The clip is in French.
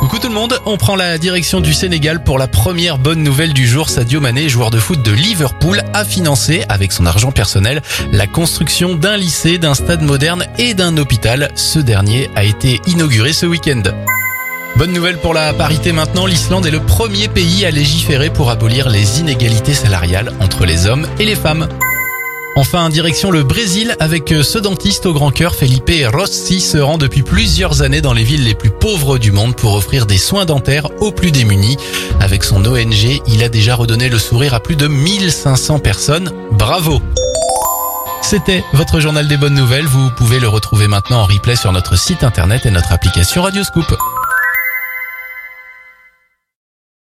Coucou tout le monde, on prend la direction du Sénégal pour la première bonne nouvelle du jour. Sadio Mané, joueur de foot de Liverpool, a financé, avec son argent personnel, la construction d'un lycée, d'un stade moderne et d'un hôpital. Ce dernier a été inauguré ce week-end. Bonne nouvelle pour la parité maintenant, l'Islande est le premier pays à légiférer pour abolir les inégalités salariales entre les hommes et les femmes. Enfin, direction le Brésil avec ce dentiste au grand cœur, Felipe Rossi se rend depuis plusieurs années dans les villes les plus pauvres du monde pour offrir des soins dentaires aux plus démunis. Avec son ONG, il a déjà redonné le sourire à plus de 1500 personnes. Bravo C'était votre journal des bonnes nouvelles. Vous pouvez le retrouver maintenant en replay sur notre site internet et notre application Radioscoop.